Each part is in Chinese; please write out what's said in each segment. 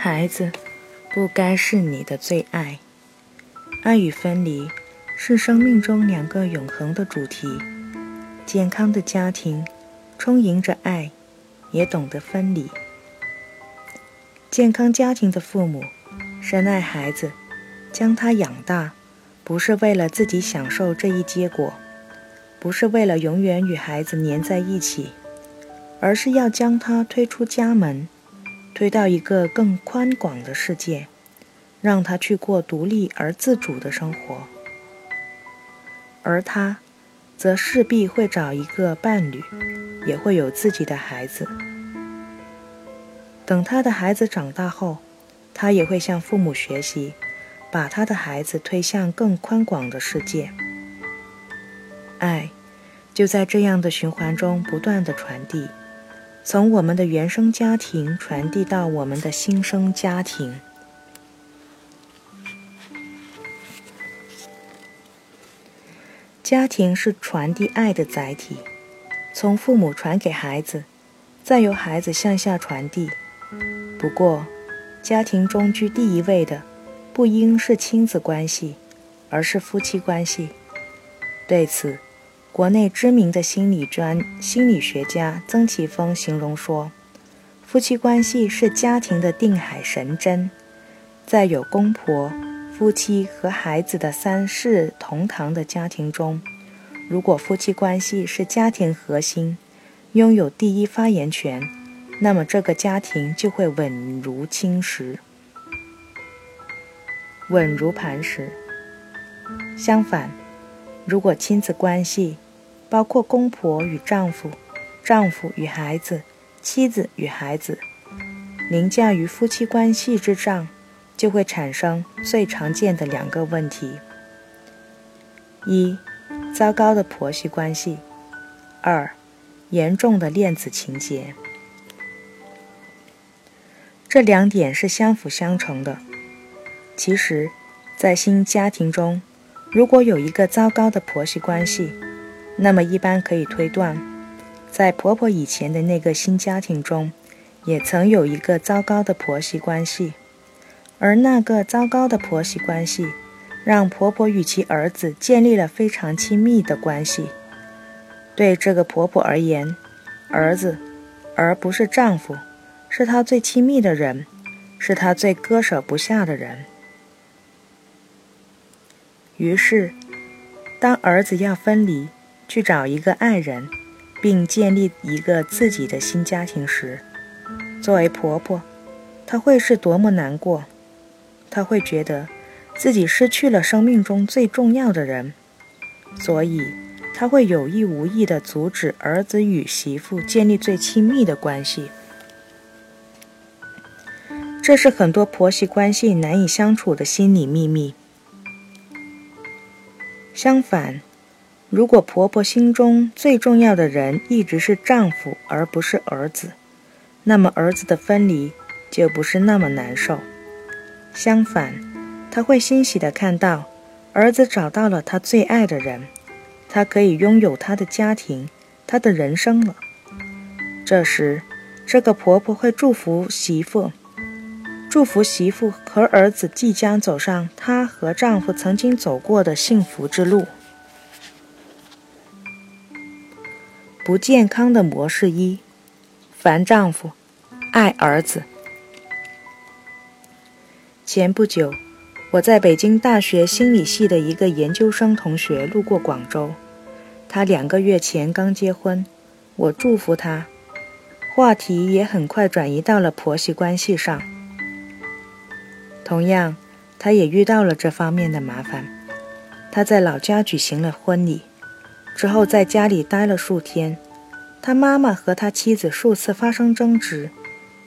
孩子，不该是你的最爱。爱与分离是生命中两个永恒的主题。健康的家庭充盈着爱，也懂得分离。健康家庭的父母深爱孩子，将他养大，不是为了自己享受这一结果，不是为了永远与孩子粘在一起，而是要将他推出家门。推到一个更宽广的世界，让他去过独立而自主的生活，而他，则势必会找一个伴侣，也会有自己的孩子。等他的孩子长大后，他也会向父母学习，把他的孩子推向更宽广的世界。爱，就在这样的循环中不断的传递。从我们的原生家庭传递到我们的新生家庭，家庭是传递爱的载体，从父母传给孩子，再由孩子向下传递。不过，家庭中居第一位的，不应是亲子关系，而是夫妻关系。对此。国内知名的心理专心理学家曾奇峰形容说：“夫妻关系是家庭的定海神针，在有公婆、夫妻和孩子的三世同堂的家庭中，如果夫妻关系是家庭核心，拥有第一发言权，那么这个家庭就会稳如青石，稳如磐石。相反，如果亲子关系，包括公婆与丈夫、丈夫与孩子、妻子与孩子，凌驾于夫妻关系之上，就会产生最常见的两个问题：一、糟糕的婆媳关系；二、严重的恋子情节。这两点是相辅相成的。其实，在新家庭中，如果有一个糟糕的婆媳关系，那么一般可以推断，在婆婆以前的那个新家庭中，也曾有一个糟糕的婆媳关系，而那个糟糕的婆媳关系，让婆婆与其儿子建立了非常亲密的关系。对这个婆婆而言，儿子，而不是丈夫，是她最亲密的人，是她最割舍不下的人。于是，当儿子要分离，去找一个爱人，并建立一个自己的新家庭时，作为婆婆，她会是多么难过？她会觉得自己失去了生命中最重要的人，所以她会有意无意地阻止儿子与媳妇建立最亲密的关系。这是很多婆媳关系难以相处的心理秘密。相反。如果婆婆心中最重要的人一直是丈夫而不是儿子，那么儿子的分离就不是那么难受。相反，她会欣喜地看到儿子找到了他最爱的人，他可以拥有他的家庭、他的人生了。这时，这个婆婆会祝福媳妇，祝福媳妇和儿子即将走上她和丈夫曾经走过的幸福之路。不健康的模式一：烦丈夫，爱儿子。前不久，我在北京大学心理系的一个研究生同学路过广州，他两个月前刚结婚，我祝福他，话题也很快转移到了婆媳关系上。同样，他也遇到了这方面的麻烦，他在老家举行了婚礼。之后在家里待了数天，他妈妈和他妻子数次发生争执，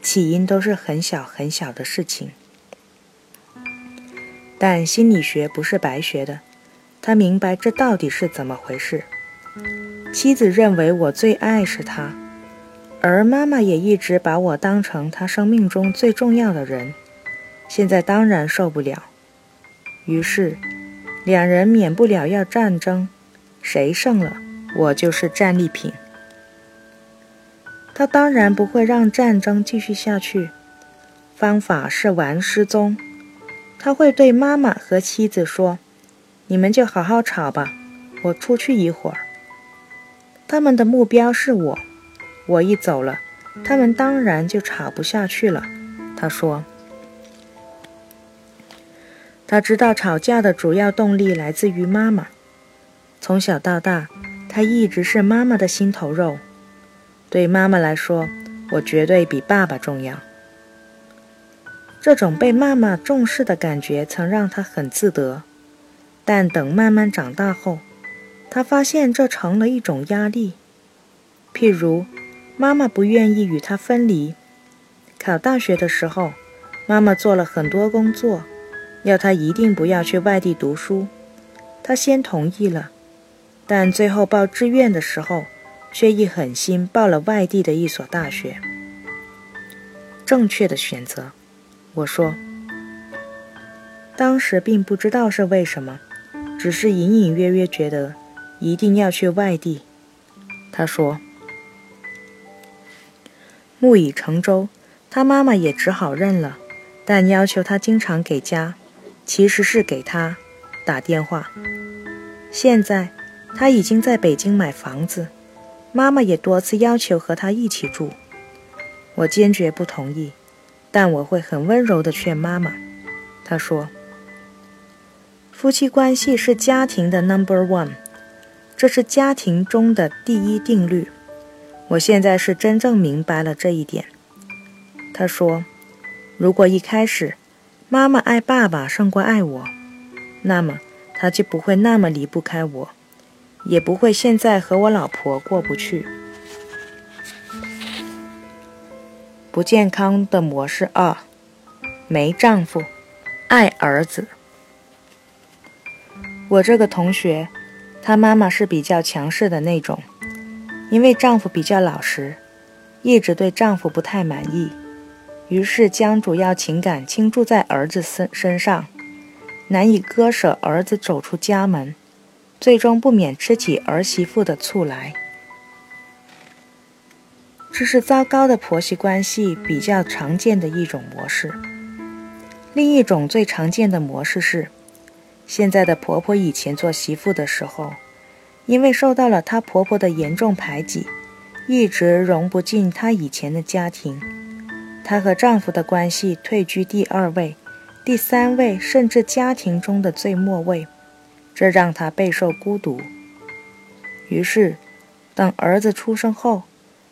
起因都是很小很小的事情。但心理学不是白学的，他明白这到底是怎么回事。妻子认为我最爱是他，而妈妈也一直把我当成他生命中最重要的人，现在当然受不了。于是，两人免不了要战争。谁胜了，我就是战利品。他当然不会让战争继续下去，方法是玩失踪。他会对妈妈和妻子说：“你们就好好吵吧，我出去一会儿。”他们的目标是我，我一走了，他们当然就吵不下去了。他说：“他知道吵架的主要动力来自于妈妈。从小到大，他一直是妈妈的心头肉。对妈妈来说，我绝对比爸爸重要。这种被妈妈重视的感觉曾让他很自得，但等慢慢长大后，他发现这成了一种压力。譬如，妈妈不愿意与他分离。考大学的时候，妈妈做了很多工作，要他一定不要去外地读书。他先同意了，但最后报志愿的时候。却一狠心报了外地的一所大学。正确的选择，我说。当时并不知道是为什么，只是隐隐约约觉得一定要去外地。他说。木已成舟，他妈妈也只好认了，但要求他经常给家，其实是给他打电话。现在他已经在北京买房子。妈妈也多次要求和他一起住，我坚决不同意，但我会很温柔地劝妈妈。她说：“夫妻关系是家庭的 number one，这是家庭中的第一定律。我现在是真正明白了这一点。”他说：“如果一开始妈妈爱爸爸胜过爱我，那么他就不会那么离不开我。”也不会现在和我老婆过不去。不健康的模式二：没丈夫，爱儿子。我这个同学，她妈妈是比较强势的那种，因为丈夫比较老实，一直对丈夫不太满意，于是将主要情感倾注在儿子身身上，难以割舍儿子走出家门。最终不免吃起儿媳妇的醋来，这是糟糕的婆媳关系比较常见的一种模式。另一种最常见的模式是，现在的婆婆以前做媳妇的时候，因为受到了她婆婆的严重排挤，一直融不进她以前的家庭，她和丈夫的关系退居第二位、第三位，甚至家庭中的最末位。这让他备受孤独。于是，等儿子出生后，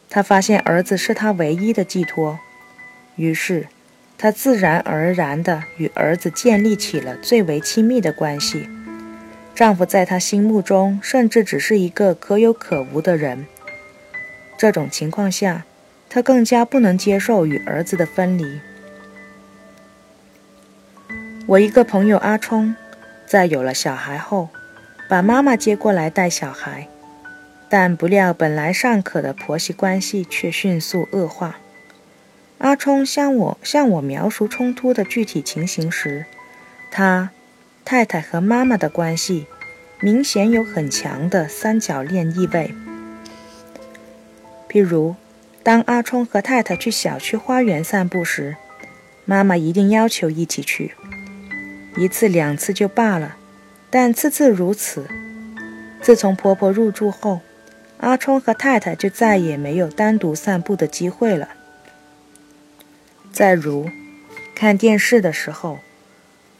他发现儿子是他唯一的寄托。于是，他自然而然地与儿子建立起了最为亲密的关系。丈夫在她心目中甚至只是一个可有可无的人。这种情况下，她更加不能接受与儿子的分离。我一个朋友阿冲。在有了小孩后，把妈妈接过来带小孩，但不料本来尚可的婆媳关系却迅速恶化。阿冲向我向我描述冲突的具体情形时，他太太和妈妈的关系明显有很强的三角恋意味。譬如，当阿冲和太太去小区花园散步时，妈妈一定要求一起去。一次两次就罢了，但次次如此。自从婆婆入住后，阿冲和太太就再也没有单独散步的机会了。再如，看电视的时候，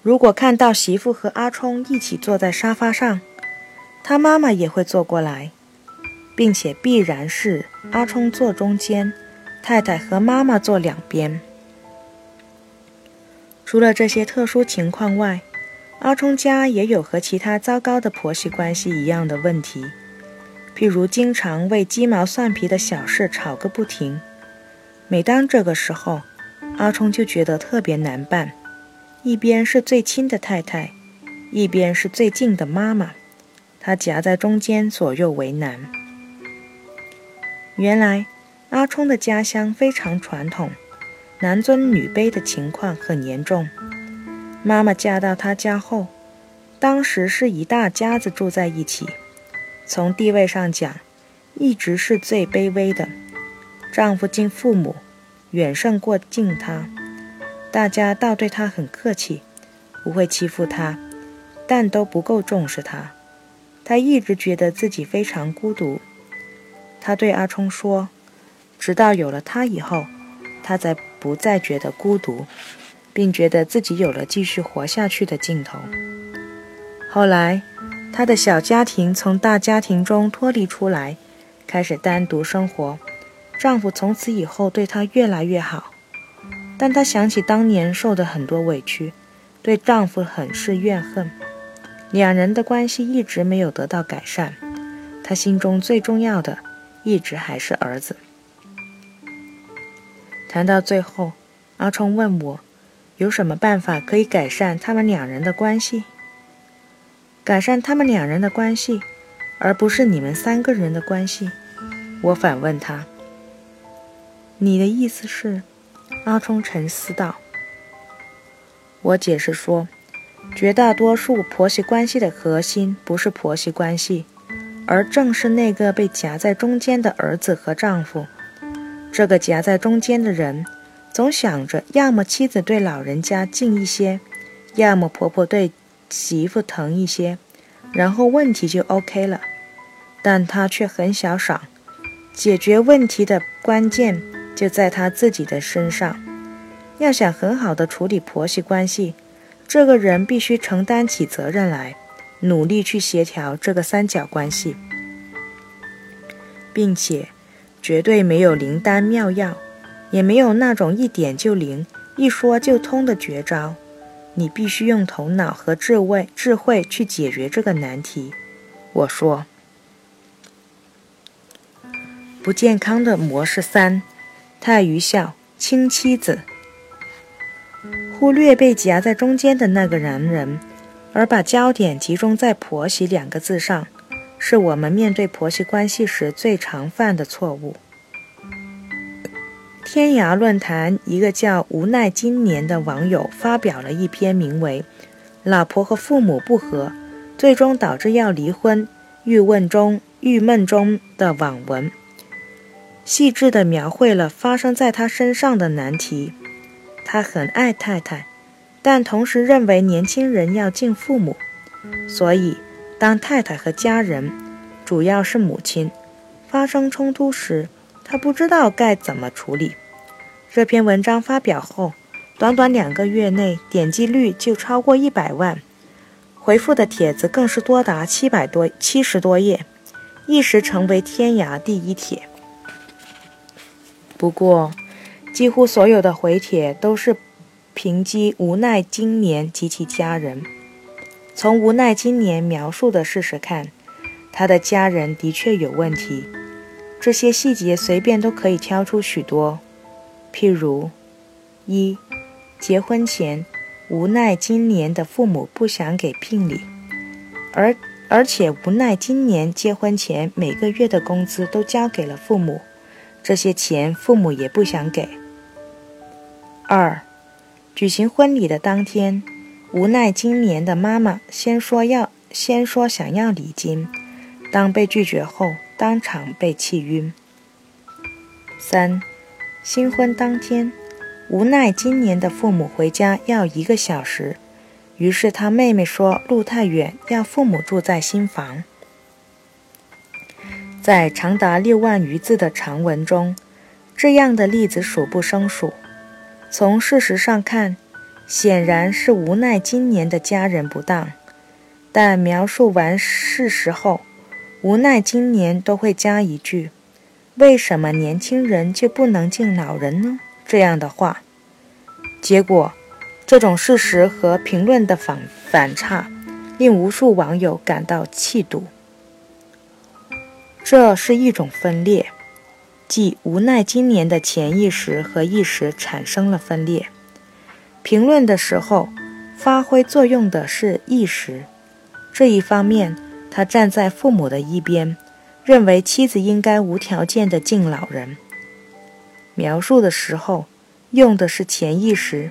如果看到媳妇和阿冲一起坐在沙发上，他妈妈也会坐过来，并且必然是阿冲坐中间，太太和妈妈坐两边。除了这些特殊情况外，阿冲家也有和其他糟糕的婆媳关系一样的问题，譬如经常为鸡毛蒜皮的小事吵个不停。每当这个时候，阿冲就觉得特别难办，一边是最亲的太太，一边是最近的妈妈，他夹在中间，左右为难。原来，阿冲的家乡非常传统。男尊女卑的情况很严重。妈妈嫁到他家后，当时是一大家子住在一起，从地位上讲，一直是最卑微的。丈夫敬父母，远胜过敬她。大家倒对他很客气，不会欺负他，但都不够重视他。他一直觉得自己非常孤独。他对阿冲说：“直到有了他以后，他才不再觉得孤独，并觉得自己有了继续活下去的劲头。”后来，他的小家庭从大家庭中脱离出来，开始单独生活。丈夫从此以后对她越来越好，但她想起当年受的很多委屈，对丈夫很是怨恨。两人的关系一直没有得到改善，她心中最重要的一直还是儿子。谈到最后，阿冲问我，有什么办法可以改善他们两人的关系？改善他们两人的关系，而不是你们三个人的关系？我反问他。你的意思是？阿冲沉思道。我解释说，绝大多数婆媳关系的核心不是婆媳关系，而正是那个被夹在中间的儿子和丈夫。这个夹在中间的人，总想着要么妻子对老人家近一些，要么婆婆对媳妇疼一些，然后问题就 OK 了。但他却很小赏，解决问题的关键。就在他自己的身上。要想很好的处理婆媳关系，这个人必须承担起责任来，努力去协调这个三角关系，并且绝对没有灵丹妙药，也没有那种一点就灵、一说就通的绝招。你必须用头脑和智慧、智慧去解决这个难题。我说，不健康的模式三。太愚孝，亲妻子，忽略被夹在中间的那个男人，而把焦点集中在“婆媳”两个字上，是我们面对婆媳关系时最常犯的错误。天涯论坛一个叫“无奈今年”的网友发表了一篇名为《老婆和父母不和，最终导致要离婚，郁闷中郁闷中》的网文。细致地描绘了发生在他身上的难题。他很爱太太，但同时认为年轻人要敬父母，所以当太太和家人，主要是母亲，发生冲突时，他不知道该怎么处理。这篇文章发表后，短短两个月内点击率就超过一百万，回复的帖子更是多达七百多七十多页，一时成为天涯第一帖。不过，几乎所有的回帖都是评击无奈今年及其家人。从无奈今年描述的事实看，他的家人的确有问题。这些细节随便都可以挑出许多，譬如：一、结婚前，无奈今年的父母不想给聘礼，而而且无奈今年结婚前每个月的工资都交给了父母。这些钱父母也不想给。二，举行婚礼的当天，无奈今年的妈妈先说要先说想要礼金，当被拒绝后，当场被气晕。三，新婚当天，无奈今年的父母回家要一个小时，于是他妹妹说路太远，要父母住在新房。在长达六万余字的长文中，这样的例子数不胜数。从事实上看，显然是无奈今年的家人不当。但描述完事实后，无奈今年都会加一句：“为什么年轻人就不能敬老人呢？”这样的话，结果，这种事实和评论的反反差，令无数网友感到气堵。这是一种分裂，即无奈今年的潜意识和意识产生了分裂。评论的时候，发挥作用的是意识。这一方面，他站在父母的一边，认为妻子应该无条件的敬老人。描述的时候，用的是潜意识。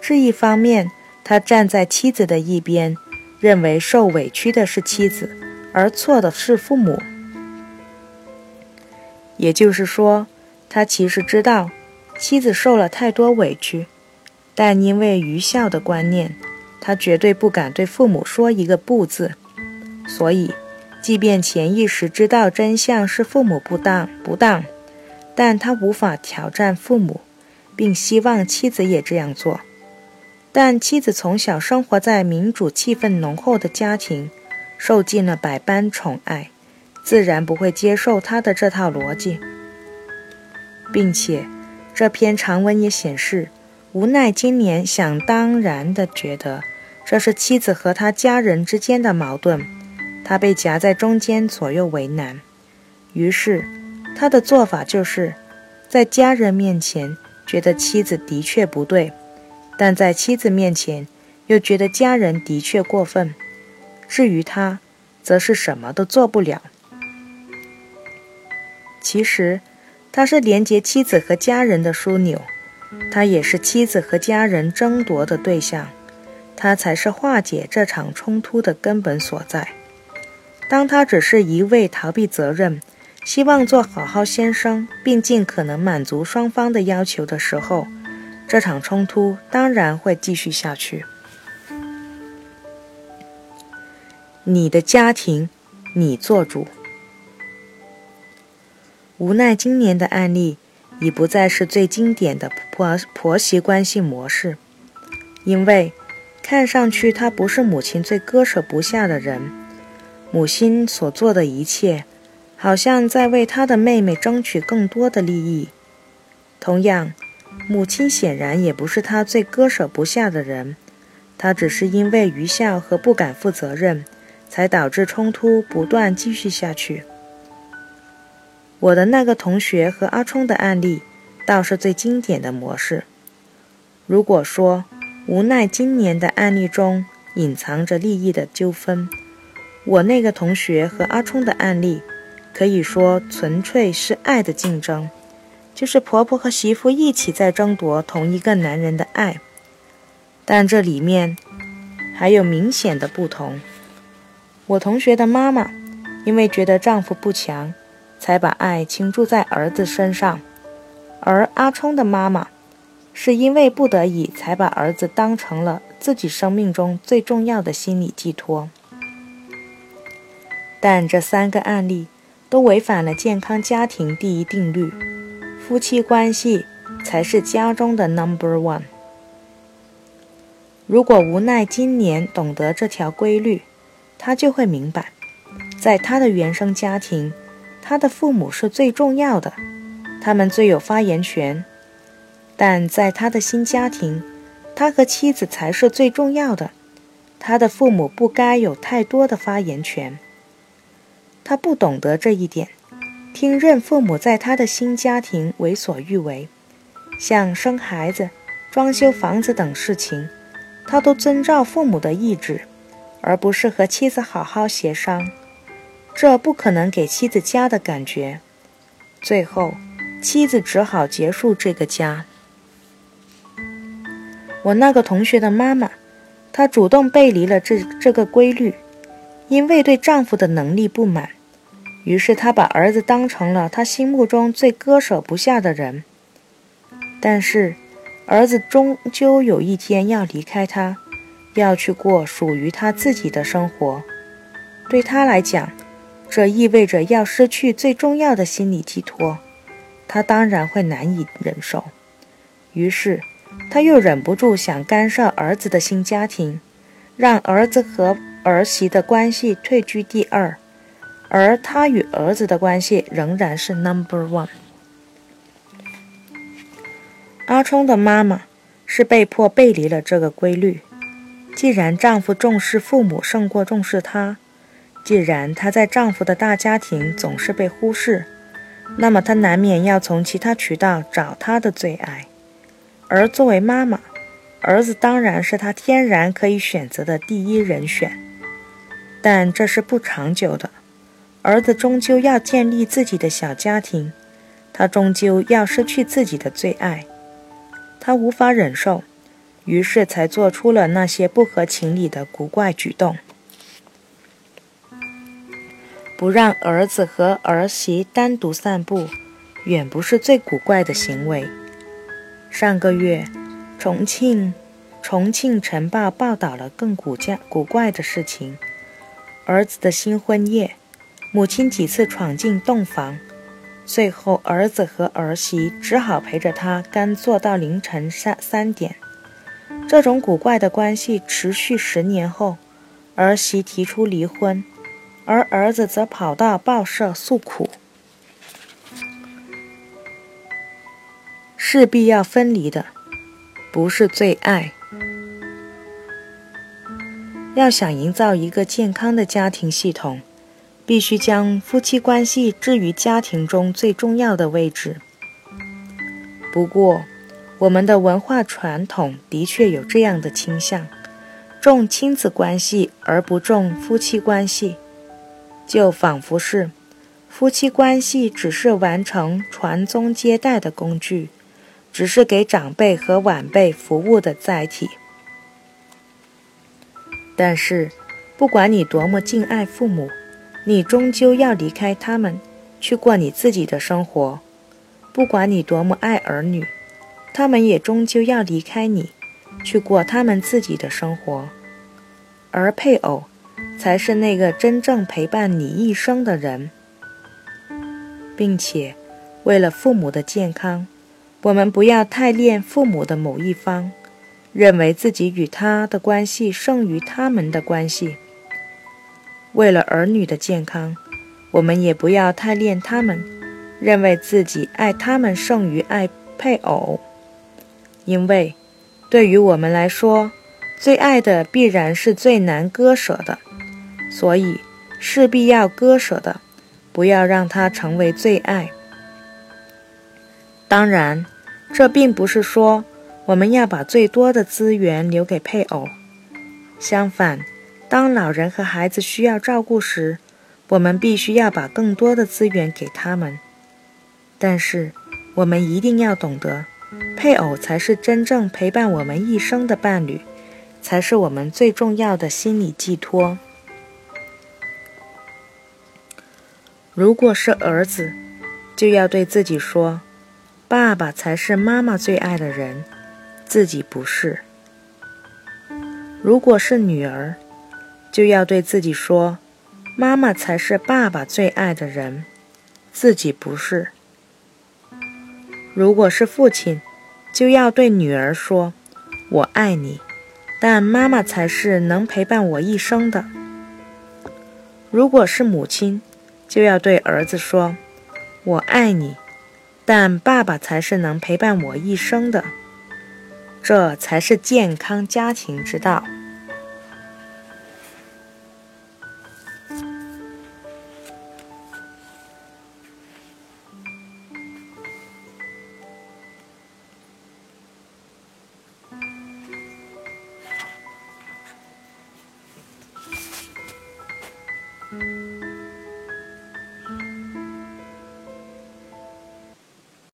这一方面，他站在妻子的一边，认为受委屈的是妻子，而错的是父母。也就是说，他其实知道妻子受了太多委屈，但因为愚孝的观念，他绝对不敢对父母说一个不字。所以，即便潜意识知道真相是父母不当不当，但他无法挑战父母，并希望妻子也这样做。但妻子从小生活在民主气氛浓厚的家庭，受尽了百般宠爱，自然不会接受他的这套逻辑，并且这篇长文也显示。无奈，今年想当然地觉得这是妻子和他家人之间的矛盾，他被夹在中间，左右为难。于是，他的做法就是在家人面前觉得妻子的确不对，但在妻子面前又觉得家人的确过分。至于他，则是什么都做不了。其实，他是连接妻子和家人的枢纽。他也是妻子和家人争夺的对象，他才是化解这场冲突的根本所在。当他只是一味逃避责任，希望做好好先生，并尽可能满足双方的要求的时候，这场冲突当然会继续下去。你的家庭，你做主。无奈今年的案例。已不再是最经典的婆婆媳关系模式，因为看上去她不是母亲最割舍不下的人，母亲所做的一切，好像在为她的妹妹争取更多的利益。同样，母亲显然也不是她最割舍不下的人，她只是因为愚孝和不敢负责任，才导致冲突不断继续下去。我的那个同学和阿冲的案例，倒是最经典的模式。如果说无奈今年的案例中隐藏着利益的纠纷，我那个同学和阿冲的案例，可以说纯粹是爱的竞争，就是婆婆和媳妇一起在争夺同一个男人的爱。但这里面还有明显的不同。我同学的妈妈，因为觉得丈夫不强。才把爱倾注在儿子身上，而阿冲的妈妈是因为不得已才把儿子当成了自己生命中最重要的心理寄托。但这三个案例都违反了健康家庭第一定律：夫妻关系才是家中的 number one。如果无奈今年懂得这条规律，他就会明白，在他的原生家庭。他的父母是最重要的，他们最有发言权。但在他的新家庭，他和妻子才是最重要的，他的父母不该有太多的发言权。他不懂得这一点，听任父母在他的新家庭为所欲为，像生孩子、装修房子等事情，他都遵照父母的意志，而不是和妻子好好协商。这不可能给妻子家的感觉，最后，妻子只好结束这个家。我那个同学的妈妈，她主动背离了这这个规律，因为对丈夫的能力不满，于是她把儿子当成了她心目中最割舍不下的人。但是，儿子终究有一天要离开她，要去过属于他自己的生活，对他来讲。这意味着要失去最重要的心理寄托，他当然会难以忍受。于是，他又忍不住想干涉儿子的新家庭，让儿子和儿媳的关系退居第二，而他与儿子的关系仍然是 number one。阿冲的妈妈是被迫背离了这个规律。既然丈夫重视父母胜过重视她。既然她在丈夫的大家庭总是被忽视，那么她难免要从其他渠道找她的最爱。而作为妈妈，儿子当然是她天然可以选择的第一人选。但这是不长久的，儿子终究要建立自己的小家庭，他终究要失去自己的最爱。他无法忍受，于是才做出了那些不合情理的古怪举动。不让儿子和儿媳单独散步，远不是最古怪的行为。上个月，重庆重庆晨报报道了更古怪古怪的事情：儿子的新婚夜，母亲几次闯进洞房，最后儿子和儿媳只好陪着他干坐到凌晨三三点。这种古怪的关系持续十年后，儿媳提出离婚，而儿子则跑到报社诉苦。势必要分离的，不是最爱。要想营造一个健康的家庭系统，必须将夫妻关系置于家庭中最重要的位置。不过，我们的文化传统的确有这样的倾向，重亲子关系而不重夫妻关系，就仿佛是夫妻关系只是完成传宗接代的工具，只是给长辈和晚辈服务的载体。但是，不管你多么敬爱父母，你终究要离开他们，去过你自己的生活；不管你多么爱儿女。他们也终究要离开你，去过他们自己的生活，而配偶才是那个真正陪伴你一生的人，并且，为了父母的健康，我们不要太恋父母的某一方，认为自己与他的关系胜于他们的关系；为了儿女的健康，我们也不要太恋他们，认为自己爱他们胜于爱配偶。因为，对于我们来说，最爱的必然是最难割舍的，所以势必要割舍的，不要让它成为最爱。当然，这并不是说我们要把最多的资源留给配偶。相反，当老人和孩子需要照顾时，我们必须要把更多的资源给他们。但是，我们一定要懂得。配偶才是真正陪伴我们一生的伴侣，才是我们最重要的心理寄托。如果是儿子，就要对自己说：“爸爸才是妈妈最爱的人，自己不是。”如果是女儿，就要对自己说：“妈妈才是爸爸最爱的人，自己不是。”如果是父亲，就要对女儿说：“我爱你，但妈妈才是能陪伴我一生的。”如果是母亲，就要对儿子说：“我爱你，但爸爸才是能陪伴我一生的。”这才是健康家庭之道。